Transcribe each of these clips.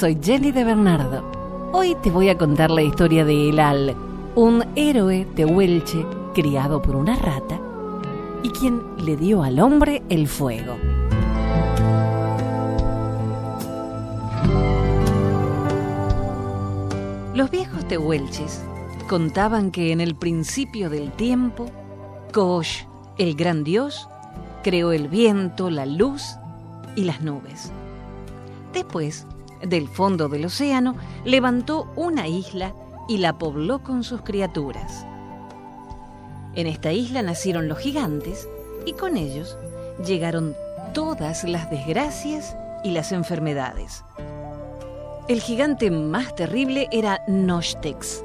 soy Jenny de Bernardo. Hoy te voy a contar la historia de Elal, un héroe tehuelche criado por una rata y quien le dio al hombre el fuego. Los viejos tehuelches contaban que en el principio del tiempo, Kosh, el gran dios, creó el viento, la luz y las nubes. Después, del fondo del océano, levantó una isla y la pobló con sus criaturas. En esta isla nacieron los gigantes y con ellos llegaron todas las desgracias y las enfermedades. El gigante más terrible era Nostex,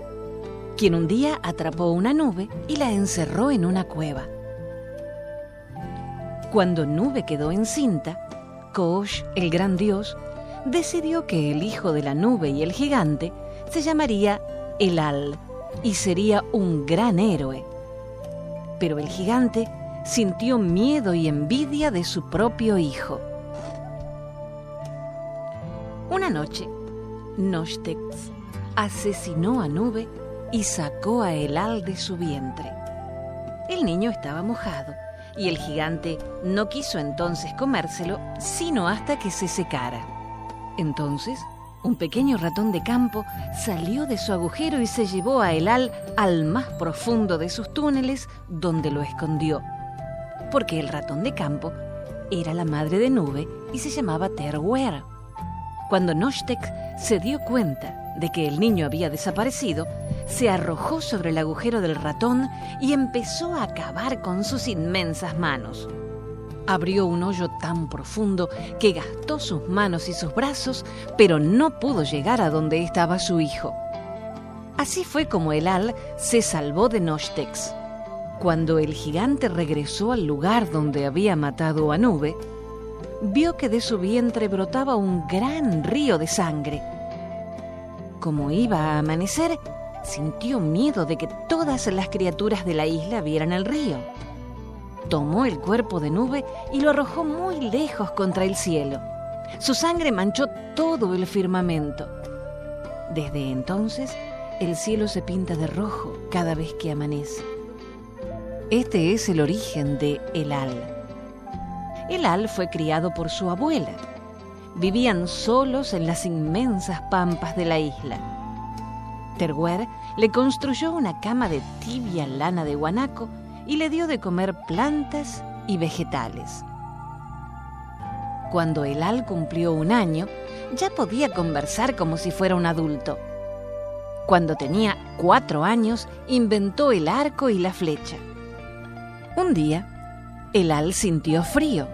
quien un día atrapó una nube y la encerró en una cueva. Cuando Nube quedó encinta, Kosh, el gran dios, decidió que el hijo de la nube y el gigante se llamaría Elal y sería un gran héroe. Pero el gigante sintió miedo y envidia de su propio hijo. Una noche, Nostex asesinó a Nube y sacó a Elal de su vientre. El niño estaba mojado y el gigante no quiso entonces comérselo, sino hasta que se secara. Entonces, un pequeño ratón de campo salió de su agujero y se llevó a Elal al más profundo de sus túneles, donde lo escondió. Porque el ratón de campo era la madre de Nube y se llamaba Terwer. Cuando Noshtek se dio cuenta de que el niño había desaparecido, se arrojó sobre el agujero del ratón y empezó a acabar con sus inmensas manos. Abrió un hoyo tan profundo que gastó sus manos y sus brazos, pero no pudo llegar a donde estaba su hijo. Así fue como el Al se salvó de Nostex. Cuando el gigante regresó al lugar donde había matado a Nube, vio que de su vientre brotaba un gran río de sangre. Como iba a amanecer, sintió miedo de que todas las criaturas de la isla vieran el río tomó el cuerpo de nube y lo arrojó muy lejos contra el cielo. Su sangre manchó todo el firmamento. Desde entonces, el cielo se pinta de rojo cada vez que amanece. Este es el origen de Elal. Elal fue criado por su abuela. Vivían solos en las inmensas pampas de la isla. Terguer le construyó una cama de tibia lana de guanaco y le dio de comer plantas y vegetales. Cuando el Al cumplió un año, ya podía conversar como si fuera un adulto. Cuando tenía cuatro años, inventó el arco y la flecha. Un día, el Al sintió frío.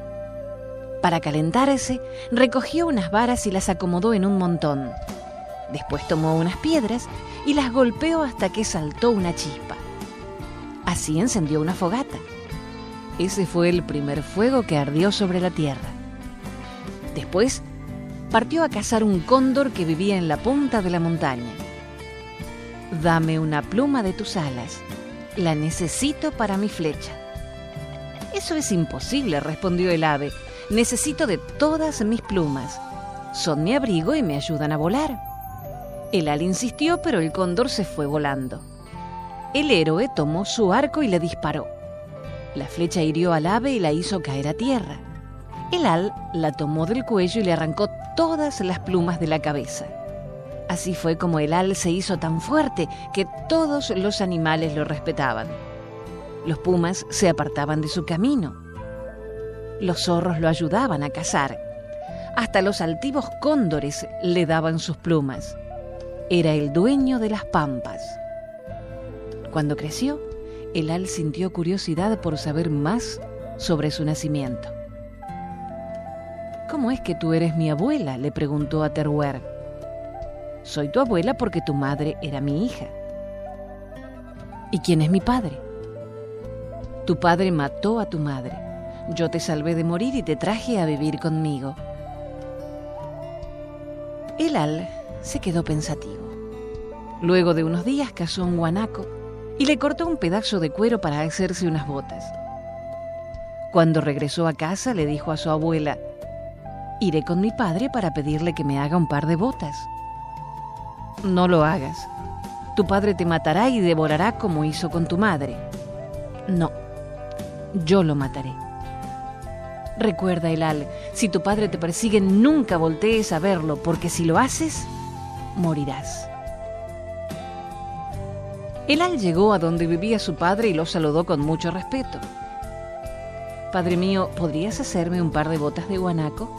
Para calentarse, recogió unas varas y las acomodó en un montón. Después tomó unas piedras y las golpeó hasta que saltó una chispa. Así encendió una fogata. Ese fue el primer fuego que ardió sobre la tierra. Después partió a cazar un cóndor que vivía en la punta de la montaña. Dame una pluma de tus alas, la necesito para mi flecha. Eso es imposible, respondió el ave. Necesito de todas mis plumas. Son mi abrigo y me ayudan a volar. El al insistió, pero el cóndor se fue volando. El héroe tomó su arco y le disparó. La flecha hirió al ave y la hizo caer a tierra. El al la tomó del cuello y le arrancó todas las plumas de la cabeza. Así fue como el al se hizo tan fuerte que todos los animales lo respetaban. Los pumas se apartaban de su camino. Los zorros lo ayudaban a cazar. Hasta los altivos cóndores le daban sus plumas. Era el dueño de las pampas. Cuando creció, Elal sintió curiosidad por saber más sobre su nacimiento. ¿Cómo es que tú eres mi abuela? le preguntó a Terwer. Soy tu abuela porque tu madre era mi hija. ¿Y quién es mi padre? Tu padre mató a tu madre. Yo te salvé de morir y te traje a vivir conmigo. Elal se quedó pensativo. Luego de unos días cazó un guanaco y le cortó un pedazo de cuero para hacerse unas botas. Cuando regresó a casa le dijo a su abuela, Iré con mi padre para pedirle que me haga un par de botas. No lo hagas. Tu padre te matará y devorará como hizo con tu madre. No, yo lo mataré. Recuerda, Elal, si tu padre te persigue, nunca voltees a verlo, porque si lo haces, morirás. Elal llegó a donde vivía su padre y lo saludó con mucho respeto. Padre mío, ¿podrías hacerme un par de botas de guanaco?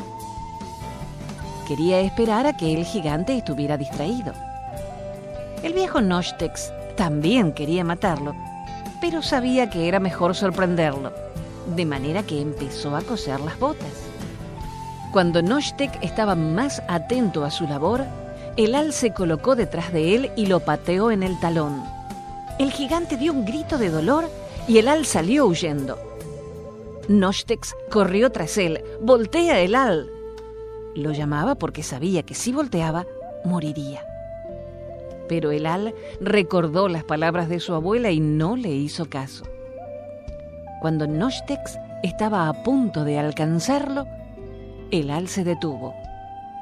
Quería esperar a que el gigante estuviera distraído. El viejo Nostex también quería matarlo, pero sabía que era mejor sorprenderlo, de manera que empezó a coser las botas. Cuando Noshtek estaba más atento a su labor, el al se colocó detrás de él y lo pateó en el talón. El gigante dio un grito de dolor y el al salió huyendo. Nostex corrió tras él. ¡Voltea el al! Lo llamaba porque sabía que si volteaba, moriría. Pero el al recordó las palabras de su abuela y no le hizo caso. Cuando Nostex estaba a punto de alcanzarlo, el al se detuvo.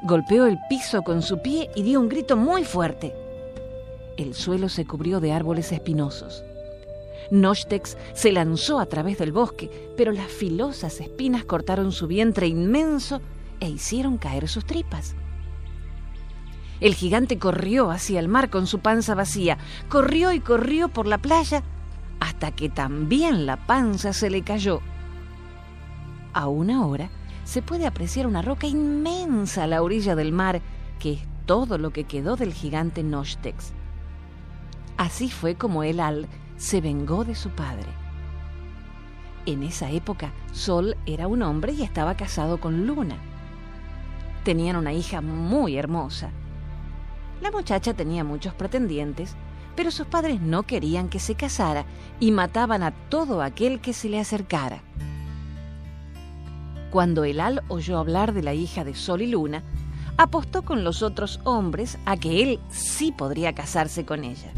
Golpeó el piso con su pie y dio un grito muy fuerte. El suelo se cubrió de árboles espinosos. Nostex se lanzó a través del bosque, pero las filosas espinas cortaron su vientre inmenso e hicieron caer sus tripas. El gigante corrió hacia el mar con su panza vacía, corrió y corrió por la playa hasta que también la panza se le cayó. A una hora se puede apreciar una roca inmensa a la orilla del mar, que es todo lo que quedó del gigante Nostex. Así fue como el Al se vengó de su padre. En esa época, Sol era un hombre y estaba casado con Luna. Tenían una hija muy hermosa. La muchacha tenía muchos pretendientes, pero sus padres no querían que se casara y mataban a todo aquel que se le acercara. Cuando Elal oyó hablar de la hija de Sol y Luna, apostó con los otros hombres a que él sí podría casarse con ella.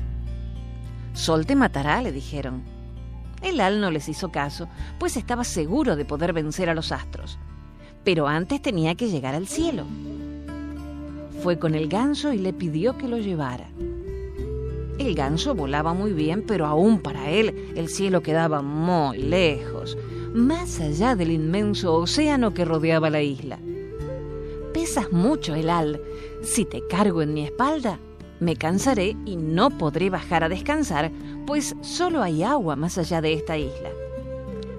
Sol te matará, le dijeron. Elal no les hizo caso, pues estaba seguro de poder vencer a los astros. Pero antes tenía que llegar al cielo. Fue con el ganso y le pidió que lo llevara. El ganso volaba muy bien, pero aún para él el cielo quedaba muy lejos, más allá del inmenso océano que rodeaba la isla. Pesas mucho, Elal. Si te cargo en mi espalda, me cansaré y no podré bajar a descansar, pues solo hay agua más allá de esta isla.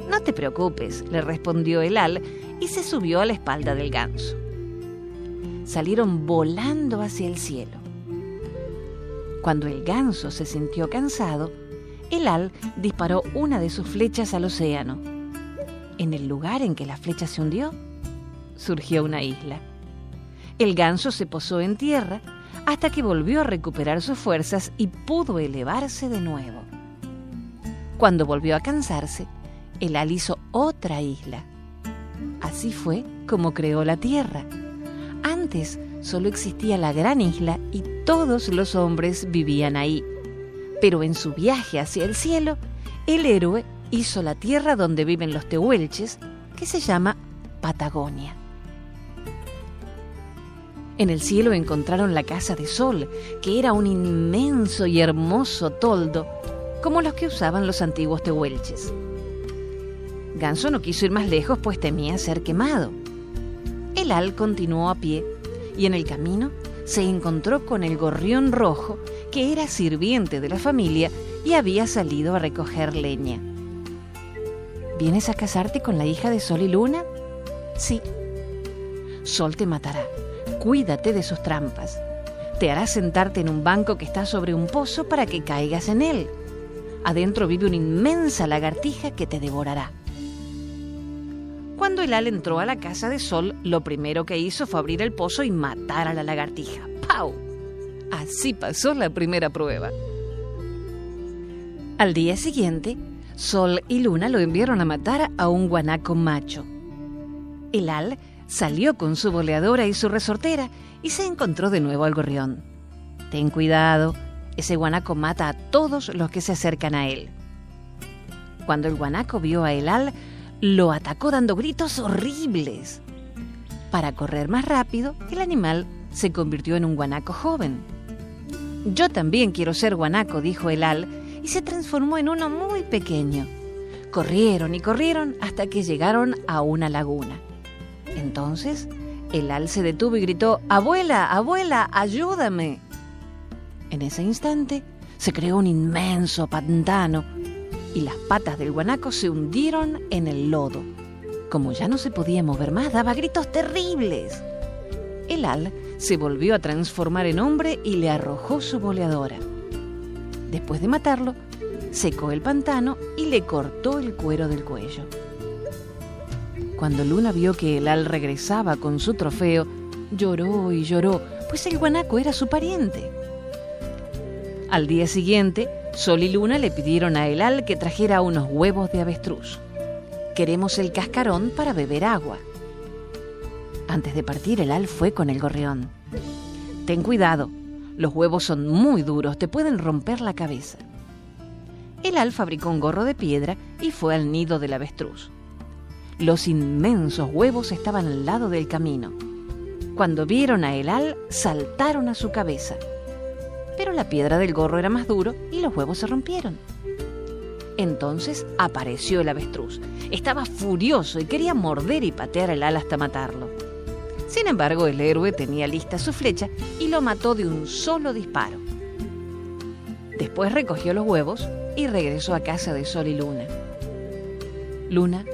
No te preocupes, le respondió Elal y se subió a la espalda del ganso. Salieron volando hacia el cielo. Cuando el ganso se sintió cansado, Elal disparó una de sus flechas al océano. En el lugar en que la flecha se hundió, surgió una isla. El ganso se posó en tierra hasta que volvió a recuperar sus fuerzas y pudo elevarse de nuevo. Cuando volvió a cansarse, Elal hizo otra isla. Así fue como creó la tierra. Antes solo existía la gran isla y todos los hombres vivían ahí. Pero en su viaje hacia el cielo, el héroe hizo la tierra donde viven los tehuelches, que se llama Patagonia. En el cielo encontraron la casa de Sol, que era un inmenso y hermoso toldo, como los que usaban los antiguos tehuelches. Ganso no quiso ir más lejos, pues temía ser quemado. El al continuó a pie y en el camino se encontró con el gorrión rojo, que era sirviente de la familia y había salido a recoger leña. ¿Vienes a casarte con la hija de Sol y Luna? Sí. Sol te matará cuídate de sus trampas. Te hará sentarte en un banco que está sobre un pozo para que caigas en él. Adentro vive una inmensa lagartija que te devorará. Cuando el al entró a la casa de Sol, lo primero que hizo fue abrir el pozo y matar a la lagartija. ¡Pau! Así pasó la primera prueba. Al día siguiente, Sol y Luna lo enviaron a matar a un guanaco macho. El al salió con su boleadora y su resortera y se encontró de nuevo al gorrión. Ten cuidado, ese guanaco mata a todos los que se acercan a él. Cuando el guanaco vio a Elal, lo atacó dando gritos horribles. Para correr más rápido, el animal se convirtió en un guanaco joven. Yo también quiero ser guanaco, dijo el al, y se transformó en uno muy pequeño. Corrieron y corrieron hasta que llegaron a una laguna. Entonces, el al se detuvo y gritó, Abuela, abuela, ayúdame. En ese instante, se creó un inmenso pantano y las patas del guanaco se hundieron en el lodo. Como ya no se podía mover más, daba gritos terribles. El al se volvió a transformar en hombre y le arrojó su boleadora. Después de matarlo, secó el pantano y le cortó el cuero del cuello. Cuando Luna vio que el al regresaba con su trofeo, lloró y lloró, pues el guanaco era su pariente. Al día siguiente, Sol y Luna le pidieron a Elal que trajera unos huevos de avestruz. Queremos el cascarón para beber agua. Antes de partir, Elal fue con el gorrión. Ten cuidado, los huevos son muy duros, te pueden romper la cabeza. Elal fabricó un gorro de piedra y fue al nido del avestruz. Los inmensos huevos estaban al lado del camino. Cuando vieron a Elal, saltaron a su cabeza pero la piedra del gorro era más duro y los huevos se rompieron. Entonces apareció el avestruz. Estaba furioso y quería morder y patear el ala hasta matarlo. Sin embargo, el héroe tenía lista su flecha y lo mató de un solo disparo. Después recogió los huevos y regresó a casa de Sol y Luna. Luna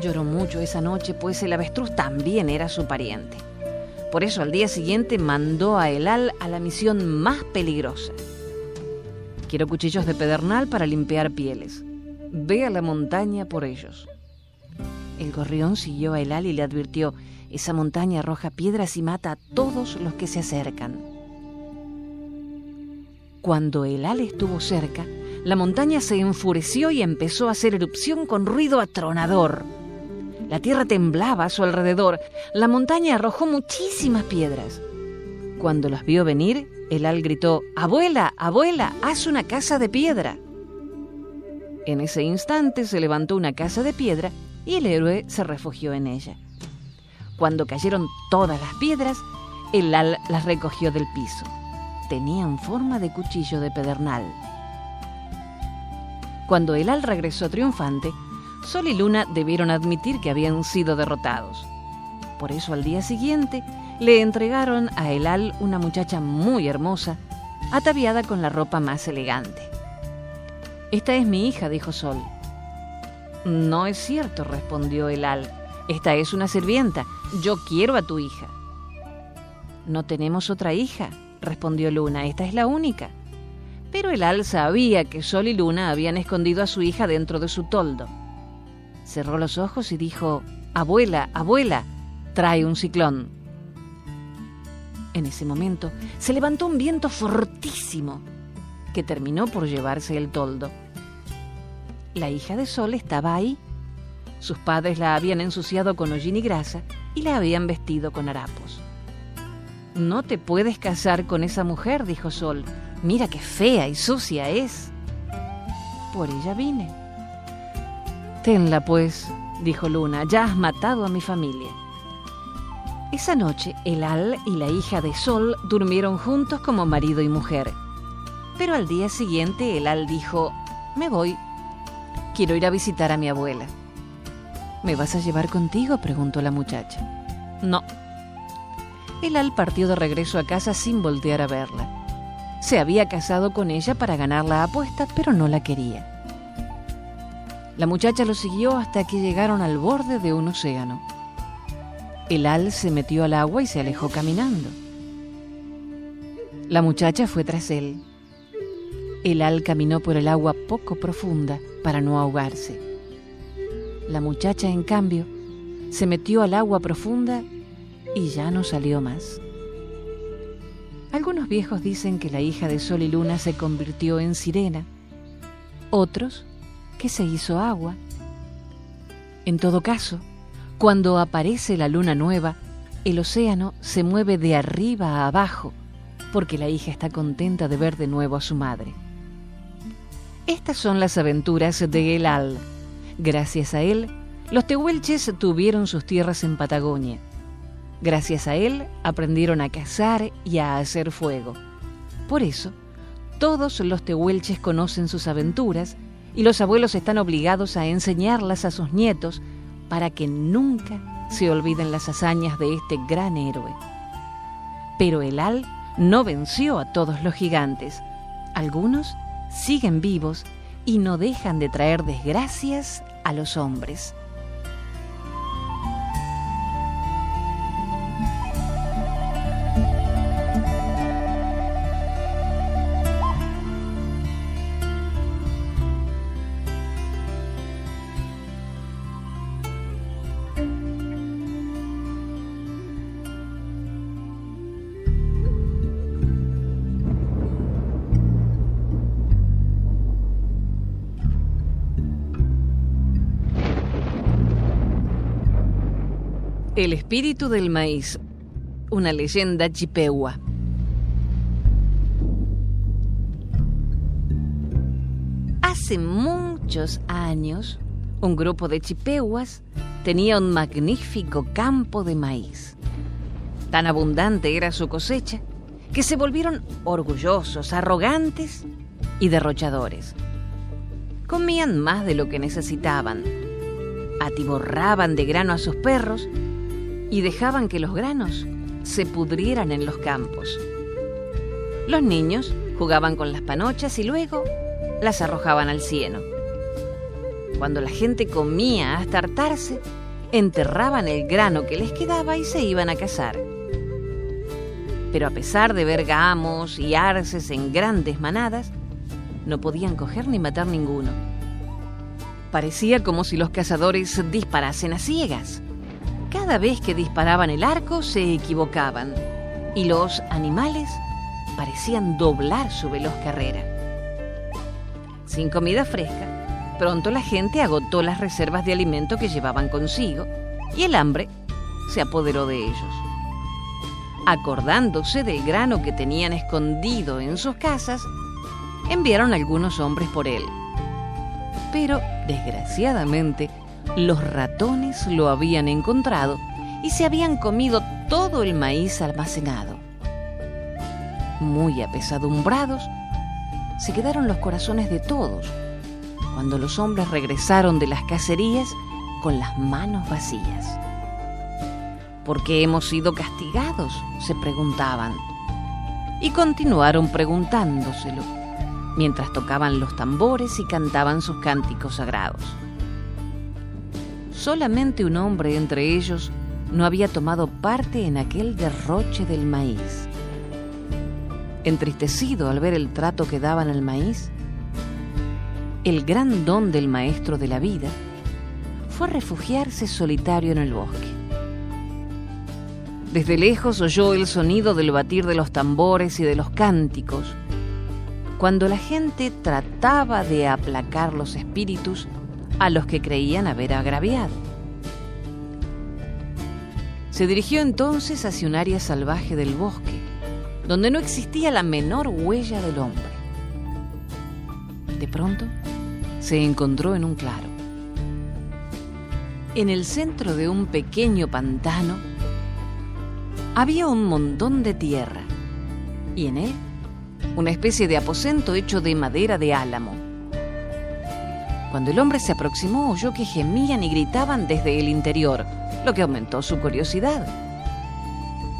lloró mucho esa noche, pues el avestruz también era su pariente. Por eso al día siguiente mandó a Elal a la misión más peligrosa. Quiero cuchillos de pedernal para limpiar pieles. Ve a la montaña por ellos. El gorrión siguió a Elal y le advirtió, esa montaña arroja piedras y mata a todos los que se acercan. Cuando Elal estuvo cerca, la montaña se enfureció y empezó a hacer erupción con ruido atronador. La tierra temblaba a su alrededor. La montaña arrojó muchísimas piedras. Cuando las vio venir, el al gritó, Abuela, abuela, haz una casa de piedra. En ese instante se levantó una casa de piedra y el héroe se refugió en ella. Cuando cayeron todas las piedras, el al las recogió del piso. Tenían forma de cuchillo de pedernal. Cuando el al regresó triunfante, Sol y Luna debieron admitir que habían sido derrotados. Por eso al día siguiente le entregaron a Elal una muchacha muy hermosa, ataviada con la ropa más elegante. Esta es mi hija, dijo Sol. No es cierto, respondió Elal. Esta es una sirvienta. Yo quiero a tu hija. No tenemos otra hija, respondió Luna. Esta es la única. Pero Elal sabía que Sol y Luna habían escondido a su hija dentro de su toldo. Cerró los ojos y dijo, Abuela, abuela, trae un ciclón. En ese momento se levantó un viento fortísimo que terminó por llevarse el toldo. La hija de Sol estaba ahí. Sus padres la habían ensuciado con hollín y grasa y la habían vestido con harapos. No te puedes casar con esa mujer, dijo Sol. Mira qué fea y sucia es. Por ella vine. Tenla, pues, dijo Luna, ya has matado a mi familia. Esa noche, el Al y la hija de Sol durmieron juntos como marido y mujer. Pero al día siguiente, el Al dijo, me voy. Quiero ir a visitar a mi abuela. ¿Me vas a llevar contigo? preguntó la muchacha. No. El Al partió de regreso a casa sin voltear a verla. Se había casado con ella para ganar la apuesta, pero no la quería. La muchacha lo siguió hasta que llegaron al borde de un océano. El al se metió al agua y se alejó caminando. La muchacha fue tras él. El al caminó por el agua poco profunda para no ahogarse. La muchacha, en cambio, se metió al agua profunda y ya no salió más. Algunos viejos dicen que la hija de Sol y Luna se convirtió en sirena. Otros que se hizo agua. En todo caso, cuando aparece la luna nueva, el océano se mueve de arriba a abajo, porque la hija está contenta de ver de nuevo a su madre. Estas son las aventuras de Elal. Gracias a él, los tehuelches tuvieron sus tierras en Patagonia. Gracias a él aprendieron a cazar y a hacer fuego. Por eso, todos los tehuelches conocen sus aventuras y los abuelos están obligados a enseñarlas a sus nietos para que nunca se olviden las hazañas de este gran héroe. Pero el Al no venció a todos los gigantes. Algunos siguen vivos y no dejan de traer desgracias a los hombres. El espíritu del maíz, una leyenda chipegua. Hace muchos años, un grupo de chipehuas tenía un magnífico campo de maíz. Tan abundante era su cosecha que se volvieron orgullosos, arrogantes y derrochadores. Comían más de lo que necesitaban, atiborraban de grano a sus perros y dejaban que los granos se pudrieran en los campos. Los niños jugaban con las panochas y luego las arrojaban al cieno. Cuando la gente comía hasta hartarse, enterraban el grano que les quedaba y se iban a cazar. Pero a pesar de ver gamos y arces en grandes manadas, no podían coger ni matar ninguno. Parecía como si los cazadores disparasen a ciegas. Cada vez que disparaban el arco se equivocaban y los animales parecían doblar su veloz carrera. Sin comida fresca, pronto la gente agotó las reservas de alimento que llevaban consigo y el hambre se apoderó de ellos. Acordándose del grano que tenían escondido en sus casas, enviaron algunos hombres por él. Pero, desgraciadamente, los ratones lo habían encontrado y se habían comido todo el maíz almacenado. Muy apesadumbrados, se quedaron los corazones de todos cuando los hombres regresaron de las cacerías con las manos vacías. ¿Por qué hemos sido castigados? se preguntaban. Y continuaron preguntándoselo mientras tocaban los tambores y cantaban sus cánticos sagrados. Solamente un hombre entre ellos no había tomado parte en aquel derroche del maíz. Entristecido al ver el trato que daban al maíz, el gran don del maestro de la vida fue refugiarse solitario en el bosque. Desde lejos oyó el sonido del batir de los tambores y de los cánticos, cuando la gente trataba de aplacar los espíritus a los que creían haber agraviado. Se dirigió entonces hacia un área salvaje del bosque, donde no existía la menor huella del hombre. De pronto, se encontró en un claro. En el centro de un pequeño pantano había un montón de tierra y en él una especie de aposento hecho de madera de álamo. Cuando el hombre se aproximó, oyó que gemían y gritaban desde el interior, lo que aumentó su curiosidad.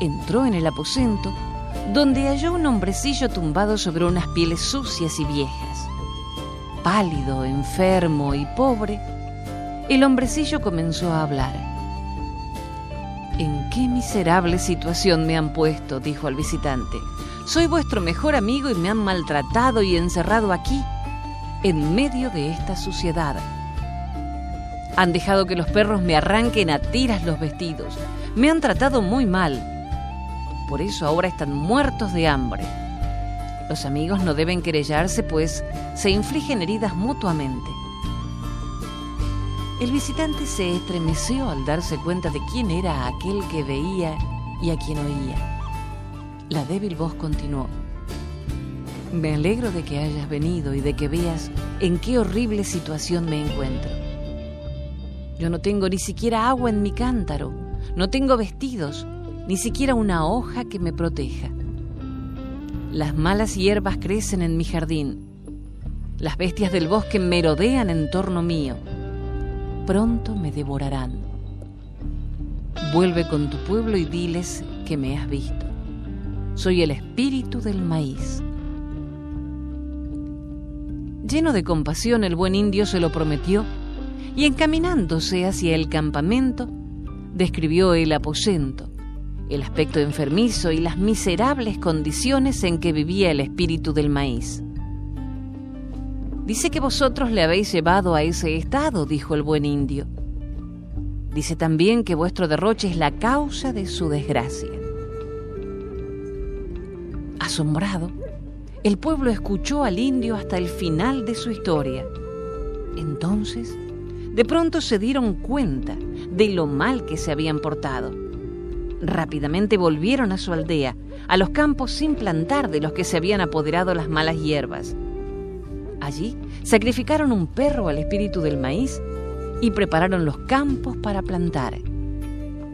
Entró en el aposento, donde halló un hombrecillo tumbado sobre unas pieles sucias y viejas. Pálido, enfermo y pobre, el hombrecillo comenzó a hablar. ¿En qué miserable situación me han puesto? dijo al visitante. Soy vuestro mejor amigo y me han maltratado y encerrado aquí en medio de esta suciedad. Han dejado que los perros me arranquen a tiras los vestidos. Me han tratado muy mal. Por eso ahora están muertos de hambre. Los amigos no deben querellarse, pues se infligen heridas mutuamente. El visitante se estremeció al darse cuenta de quién era aquel que veía y a quien oía. La débil voz continuó. Me alegro de que hayas venido y de que veas en qué horrible situación me encuentro. Yo no tengo ni siquiera agua en mi cántaro, no tengo vestidos ni siquiera una hoja que me proteja. Las malas hierbas crecen en mi jardín. Las bestias del bosque merodean en torno mío. Pronto me devorarán. Vuelve con tu pueblo y diles que me has visto. Soy el espíritu del maíz. Lleno de compasión, el buen indio se lo prometió y encaminándose hacia el campamento, describió el aposento, el aspecto enfermizo y las miserables condiciones en que vivía el espíritu del maíz. Dice que vosotros le habéis llevado a ese estado, dijo el buen indio. Dice también que vuestro derroche es la causa de su desgracia. Asombrado, el pueblo escuchó al indio hasta el final de su historia. Entonces, de pronto se dieron cuenta de lo mal que se habían portado. Rápidamente volvieron a su aldea, a los campos sin plantar de los que se habían apoderado las malas hierbas. Allí sacrificaron un perro al espíritu del maíz y prepararon los campos para plantar.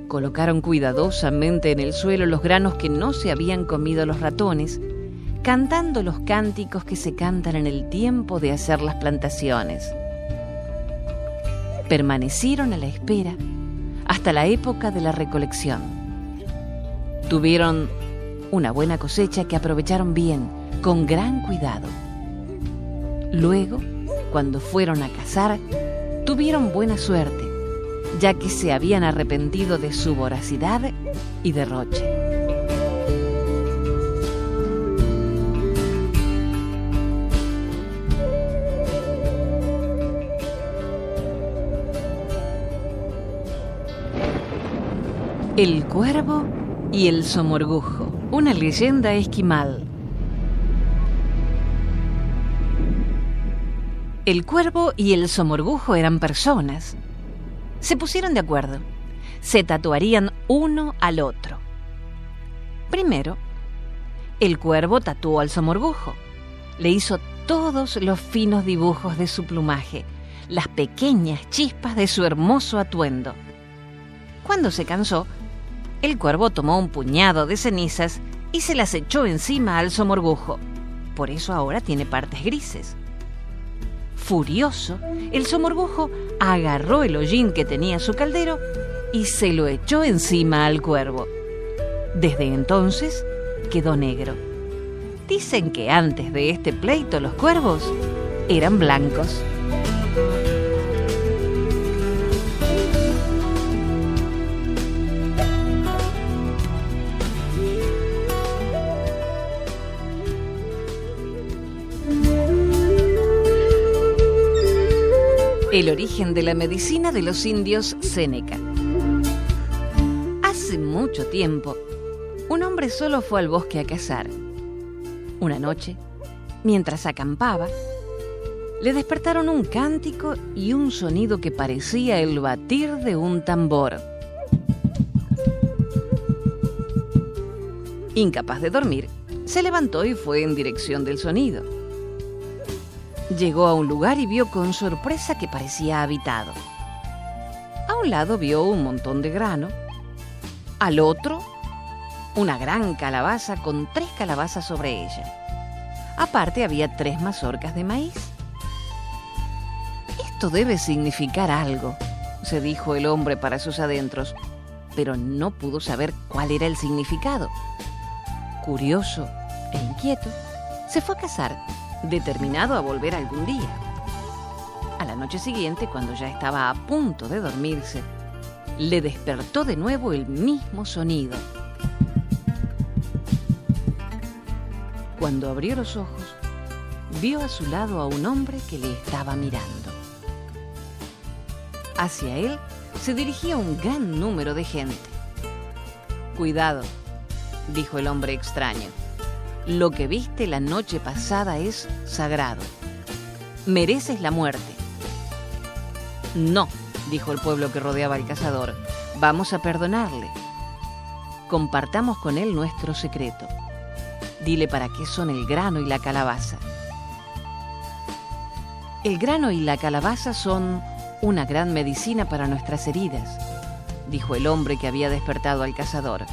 Colocaron cuidadosamente en el suelo los granos que no se habían comido los ratones, cantando los cánticos que se cantan en el tiempo de hacer las plantaciones permanecieron a la espera hasta la época de la recolección. Tuvieron una buena cosecha que aprovecharon bien, con gran cuidado. Luego, cuando fueron a cazar, tuvieron buena suerte, ya que se habían arrepentido de su voracidad y derroche. El cuervo y el somorgujo, una leyenda esquimal. El cuervo y el somorgujo eran personas. Se pusieron de acuerdo. Se tatuarían uno al otro. Primero, el cuervo tatuó al somorgujo. Le hizo todos los finos dibujos de su plumaje, las pequeñas chispas de su hermoso atuendo. Cuando se cansó, el cuervo tomó un puñado de cenizas y se las echó encima al somorgujo. Por eso ahora tiene partes grises. Furioso, el somorgujo agarró el hollín que tenía su caldero y se lo echó encima al cuervo. Desde entonces quedó negro. Dicen que antes de este pleito los cuervos eran blancos. El origen de la medicina de los indios Seneca. Hace mucho tiempo, un hombre solo fue al bosque a cazar. Una noche, mientras acampaba, le despertaron un cántico y un sonido que parecía el batir de un tambor. Incapaz de dormir, se levantó y fue en dirección del sonido. Llegó a un lugar y vio con sorpresa que parecía habitado. A un lado vio un montón de grano, al otro una gran calabaza con tres calabazas sobre ella. Aparte había tres mazorcas de maíz. Esto debe significar algo, se dijo el hombre para sus adentros, pero no pudo saber cuál era el significado. Curioso e inquieto, se fue a cazar determinado a volver algún día. A la noche siguiente, cuando ya estaba a punto de dormirse, le despertó de nuevo el mismo sonido. Cuando abrió los ojos, vio a su lado a un hombre que le estaba mirando. Hacia él se dirigía un gran número de gente. Cuidado, dijo el hombre extraño. Lo que viste la noche pasada es sagrado. Mereces la muerte. No, dijo el pueblo que rodeaba al cazador. Vamos a perdonarle. Compartamos con él nuestro secreto. Dile para qué son el grano y la calabaza. El grano y la calabaza son una gran medicina para nuestras heridas, dijo el hombre que había despertado al cazador.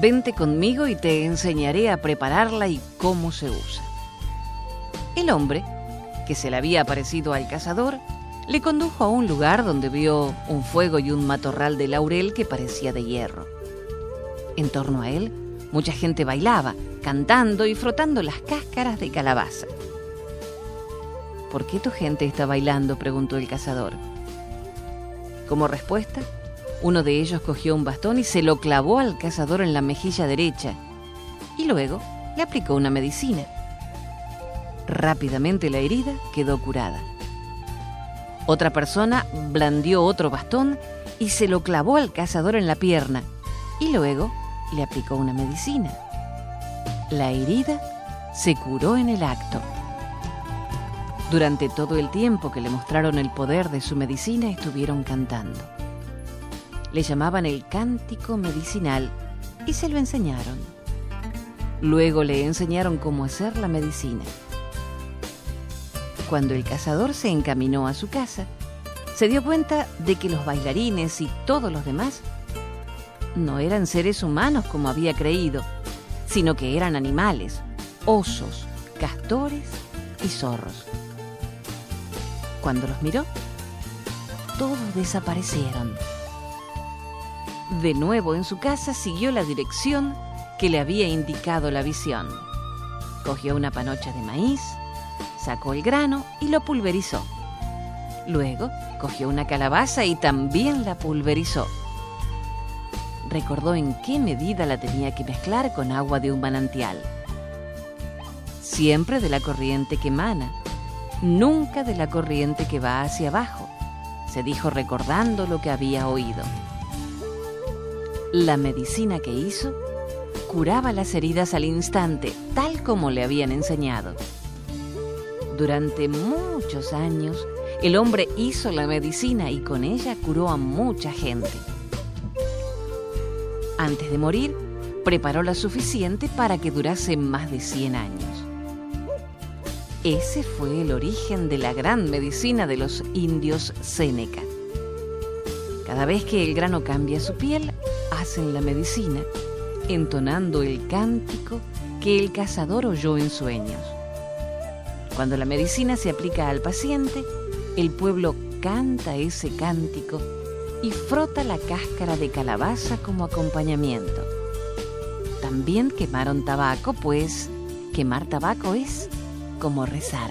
Vente conmigo y te enseñaré a prepararla y cómo se usa. El hombre, que se le había parecido al cazador, le condujo a un lugar donde vio un fuego y un matorral de laurel que parecía de hierro. En torno a él, mucha gente bailaba, cantando y frotando las cáscaras de calabaza. ¿Por qué tu gente está bailando? preguntó el cazador. Como respuesta, uno de ellos cogió un bastón y se lo clavó al cazador en la mejilla derecha y luego le aplicó una medicina. Rápidamente la herida quedó curada. Otra persona blandió otro bastón y se lo clavó al cazador en la pierna y luego le aplicó una medicina. La herida se curó en el acto. Durante todo el tiempo que le mostraron el poder de su medicina estuvieron cantando. Le llamaban el cántico medicinal y se lo enseñaron. Luego le enseñaron cómo hacer la medicina. Cuando el cazador se encaminó a su casa, se dio cuenta de que los bailarines y todos los demás no eran seres humanos como había creído, sino que eran animales, osos, castores y zorros. Cuando los miró, todos desaparecieron. De nuevo en su casa siguió la dirección que le había indicado la visión. Cogió una panocha de maíz, sacó el grano y lo pulverizó. Luego cogió una calabaza y también la pulverizó. Recordó en qué medida la tenía que mezclar con agua de un manantial. Siempre de la corriente que emana, nunca de la corriente que va hacia abajo, se dijo recordando lo que había oído. La medicina que hizo curaba las heridas al instante, tal como le habían enseñado. Durante muchos años, el hombre hizo la medicina y con ella curó a mucha gente. Antes de morir, preparó la suficiente para que durase más de 100 años. Ese fue el origen de la gran medicina de los indios Seneca. Cada vez que el grano cambia su piel, hacen la medicina, entonando el cántico que el cazador oyó en sueños. Cuando la medicina se aplica al paciente, el pueblo canta ese cántico y frota la cáscara de calabaza como acompañamiento. También quemaron tabaco, pues quemar tabaco es como rezar.